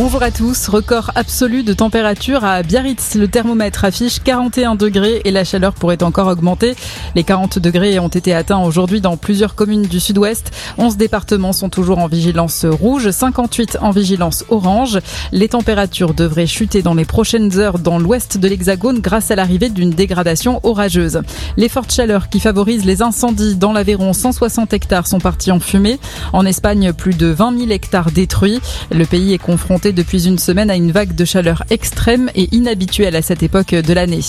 Bonjour à tous. Record absolu de température à Biarritz. Le thermomètre affiche 41 degrés et la chaleur pourrait encore augmenter. Les 40 degrés ont été atteints aujourd'hui dans plusieurs communes du sud-ouest. 11 départements sont toujours en vigilance rouge, 58 en vigilance orange. Les températures devraient chuter dans les prochaines heures dans l'ouest de l'Hexagone grâce à l'arrivée d'une dégradation orageuse. Les fortes chaleurs qui favorisent les incendies dans l'Aveyron, 160 hectares sont partis en fumée. En Espagne, plus de 20 000 hectares détruits. Le pays est confronté depuis une semaine à une vague de chaleur extrême et inhabituelle à cette époque de l'année.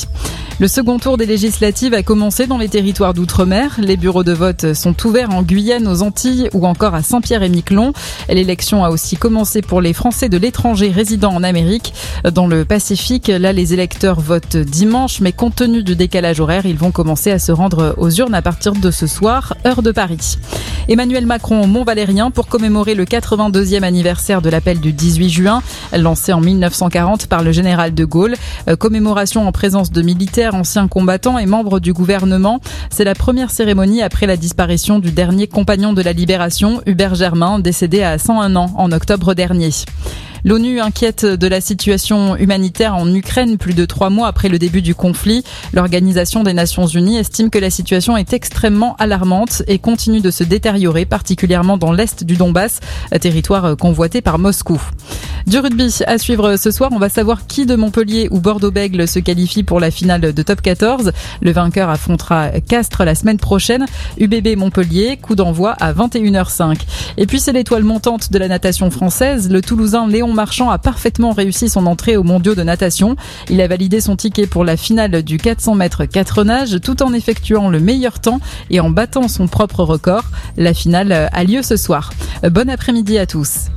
Le second tour des législatives a commencé dans les territoires d'outre-mer. Les bureaux de vote sont ouverts en Guyane, aux Antilles ou encore à Saint-Pierre et Miquelon. L'élection a aussi commencé pour les Français de l'étranger résidant en Amérique. Dans le Pacifique, là, les électeurs votent dimanche, mais compte tenu du décalage horaire, ils vont commencer à se rendre aux urnes à partir de ce soir, heure de Paris. Emmanuel Macron au Mont-Valérien pour commémorer le 82e anniversaire de l'appel du 18 juin, lancé en 1940 par le général de Gaulle. Euh, commémoration en présence de militaires, anciens combattants et membres du gouvernement. C'est la première cérémonie après la disparition du dernier compagnon de la libération, Hubert Germain, décédé à 101 ans en octobre dernier. L'ONU inquiète de la situation humanitaire en Ukraine plus de trois mois après le début du conflit. L'Organisation des Nations Unies estime que la situation est extrêmement alarmante et continue de se détériorer, particulièrement dans l'est du Donbass, territoire convoité par Moscou. Du rugby à suivre ce soir, on va savoir qui de Montpellier ou Bordeaux-Bègle se qualifie pour la finale de Top 14. Le vainqueur affrontera Castres la semaine prochaine. UBB Montpellier, coup d'envoi à 21h05. Et puis c'est l'étoile montante de la natation française. Le Toulousain Léon Marchand a parfaitement réussi son entrée aux mondiaux de natation. Il a validé son ticket pour la finale du 400 mètres 4 nages tout en effectuant le meilleur temps et en battant son propre record. La finale a lieu ce soir. Bon après-midi à tous.